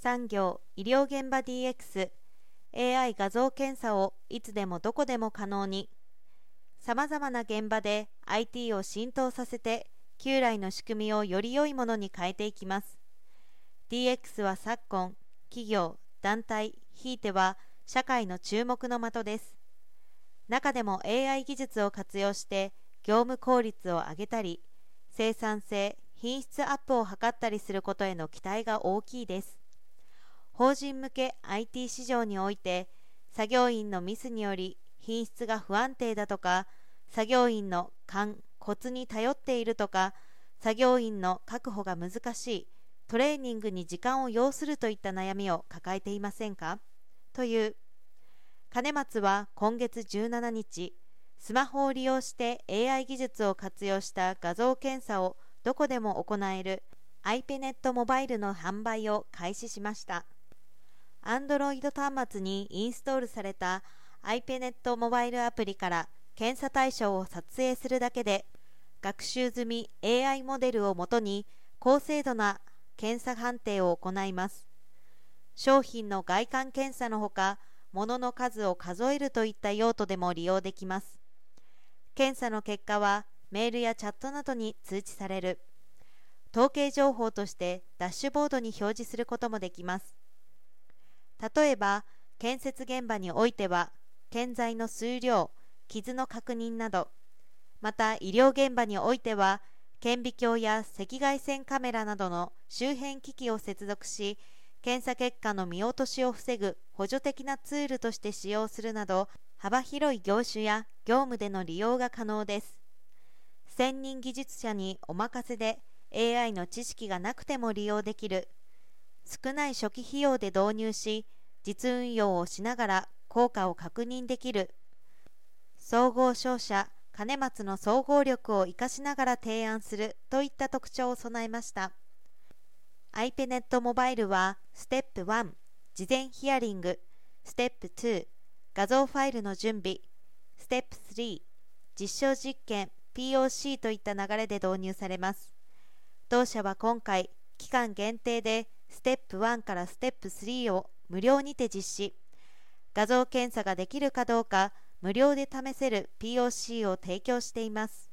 産業・医療現場 DX AI 画像検査をいつでもどこでも可能に。さまざまな現場で IT を浸透させて旧来の仕組みをより良いものに変えていきます。DX は昨今企業団体ひいては社会の注目の的です。中でも AI 技術を活用して業務効率を上げたり生産性品質アップを図ったりすることへの期待が大きいです。法人向け IT 市場において作業員のミスにより品質が不安定だとか作業員の勘コツに頼っているとか作業員の確保が難しいトレーニングに時間を要するといった悩みを抱えていませんか？という。金松は今月17日スマホを利用して AI 技術を活用した画像検査をどこでも行える iPenet モバイルの販売を開始しました。Android 端末にインストールされた iPenet モバイルアプリから検査対象を撮影するだけで学習済み AI モデルをもとに高精度な検査判定を行います。商品の外観検査のほか物の数を数えるといった用途でも利用できます。検査の結果はメールやチャットなどに通知される。統計情報としてダッシュボードに表示することもできます。例えば建設現場においては建材の数量傷の確認などまた医療現場においては顕微鏡や赤外線カメラなどの周辺機器を接続し検査結果の見落としを防ぐ補助的なツールとして使用するなど幅広い業種や業務での利用が可能です。専任技術者にお任せで AI の知識がなくても利用できる少ない初期費用で導入し実運用をしながら効果を確認できる。総合商社金松の総合力を生かしながら提案するといった特徴を備えました。iPenet モバイルはステップ1事前ヒアリング。ステップ2画像ファイルの準備。ステップ3実証実験 POC といった流れで導入されます。同社は今回期間限定でステップ1からステップ3を無料にて実施。画像検査ができるかどうか無料で試せる POC を提供しています。